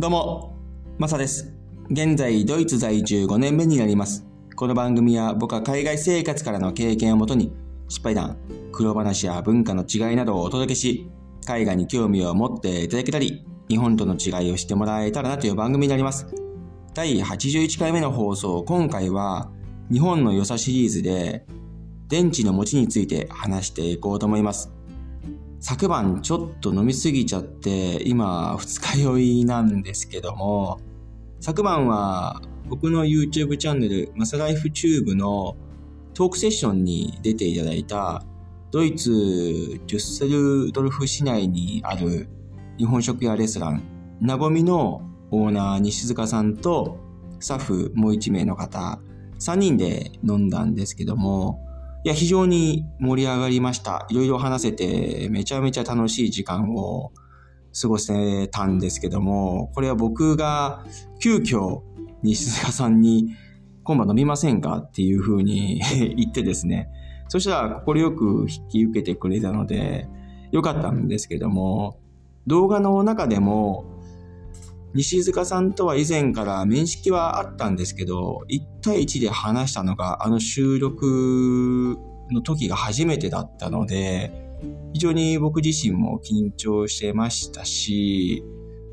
どうも、マサです。現在、ドイツ在住5年目になります。この番組は僕は海外生活からの経験をもとに、失敗談、苦労話や文化の違いなどをお届けし、海外に興味を持っていただけたり、日本との違いをしてもらえたらなという番組になります。第81回目の放送、今回は、日本の良さシリーズで、電池の持ちについて話していこうと思います。昨晩ちょっと飲みすぎちゃって、今二日酔いなんですけども、昨晩は僕の YouTube チャンネル、マサライフチューブのトークセッションに出ていただいた、ドイツ・デュッセルドルフ市内にある日本食屋レストラン、なごみのオーナー西塚さんとスタッフもう一名の方、3人で飲んだんですけども、いや、非常に盛り上がりました。いろいろ話せて、めちゃめちゃ楽しい時間を過ごせたんですけども、これは僕が急遽西塚さんに今晩飲みませんか？っていう風に 言ってですね、そしたら快く引き受けてくれたので、よかったんですけども、動画の中でも、西塚さんとは以前から面識はあったんですけど、1対1で話したのがあの収録の時が初めてだったので、非常に僕自身も緊張してましたし、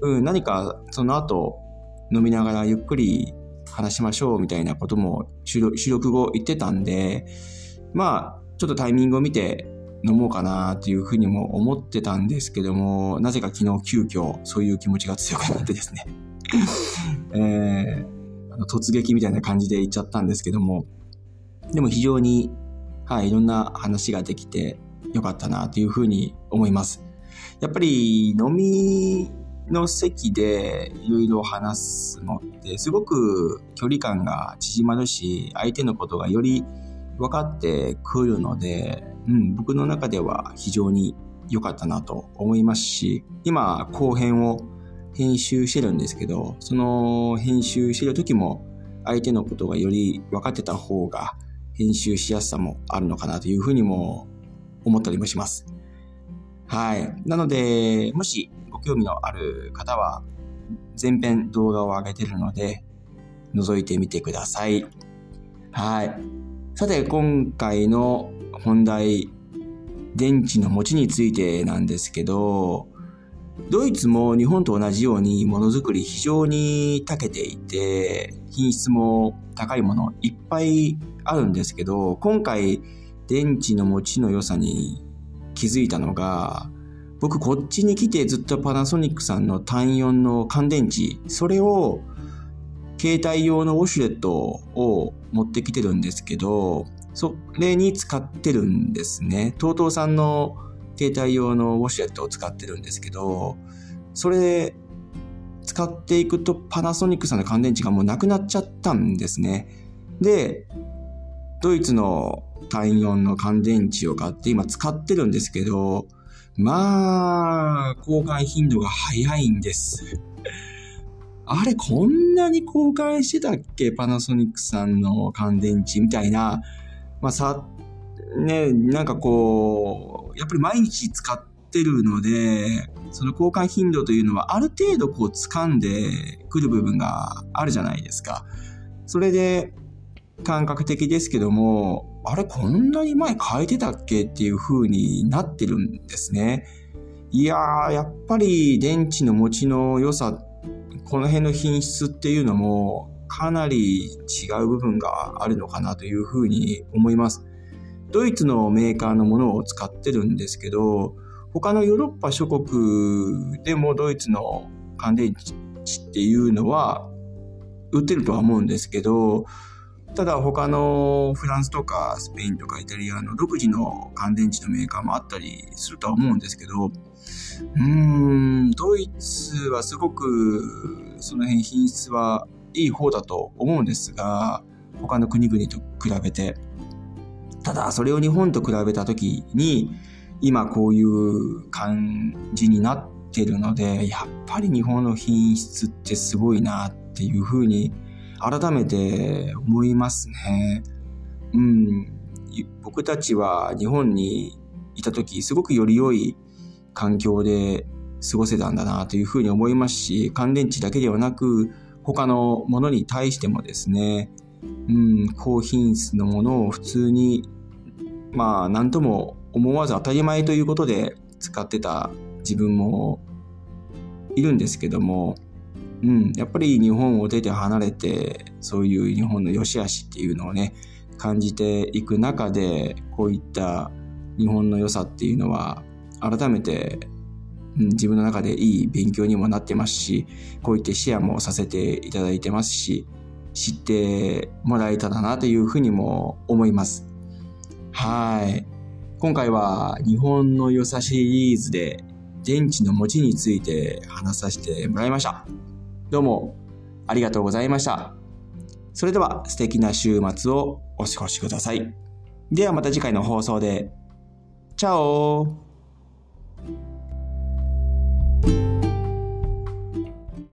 うん、何かその後飲みながらゆっくり話しましょうみたいなことも収録後言ってたんで、まあ、ちょっとタイミングを見て飲もうかなっていうふうにも思ってたんですけども、なぜか昨日急遽そういう気持ちが強くなってですね、えー、突撃みたいな感じで言っちゃったんですけども、でも非常に、はい、いろんな話ができてよかったなというふうに思います。やっぱり飲みの席でいろいろ話すのってすごく距離感が縮まるし、相手のことがより分かってくるので、うん、僕の中では非常に良かったなと思いますし、今後編を編集してるんですけど、その編集してる時も相手のことがより分かってた方が編集しやすさもあるのかなというふうにも思ったりもします。はい。なので、もしご興味のある方は前編動画を上げてるので覗いてみてください。はい。さて、今回の本題、電池の持ちについてなんですけど、ドイツも日本と同じようにものづくり非常に長けていて、品質も高いものいっぱいあるんですけど、今回電池の持ちの良さに気づいたのが、僕こっちに来てずっとパナソニックさんの単4の乾電池、それを携帯用のウォシュレットを持ってきてるんですけど、それに使ってるんですね。TOTO さんの携帯用のウォシュレットを使ってるんですけど、それ使っていくとパナソニックさんの乾電池がもうなくなっちゃったんですね。で、ドイツの単4の乾電池を買って今使ってるんですけど、まあ、交換頻度が早いんです。あれ、こんなに交換してたっけ？パナソニックさんの乾電池みたいな。まあさ、ね、なんかこう、やっぱり毎日使ってるので、その交換頻度というのはある程度こう掴んでくる部分があるじゃないですか。それで感覚的ですけども、あれ、こんなに前変えてたっけっていう風になってるんですね。いやー、やっぱり電池の持ちの良さこの辺の品質っていうのもかなり違う部分があるのかなというふうに思います。ドイツのメーカーのものを使ってるんですけど、他のヨーロッパ諸国でもドイツの乾電池っていうのは売ってるとは思うんですけど、ただ他のフランスとかスペインとかイタリアの独自の乾電池のメーカーもあったりするとは思うんですけど、うーん、ドイツはすごくその辺品質はいい方だと思うんですが、他の国々と比べて。ただ、それを日本と比べたときに、今こういう感じになってるので、やっぱり日本の品質ってすごいなっていうふうに改めて思いますね。うん、僕たちは日本にいたとき、すごくより良い環境で過ごせたんだなというふうに思いますし、乾電池だけではなく、他のものに対してもですね、うん、高品質のものを普通に、まあ、なんとも思わず当たり前ということで使ってた自分もいるんですけども、うん、やっぱり日本を出て離れて、そういう日本の良し悪しっていうのをね、感じていく中で、こういった日本の良さっていうのは、改めて、うん、自分の中でいい勉強にもなってますし、こういったシェアもさせていただいてますし、知ってもらえたらなというふうにも思います。はい。今回は日本の良さシリーズで電池の持ちについて話させてもらいました。どうもありがとうございました。それでは素敵な週末をお過ごしください。ではまた次回の放送で。チャオ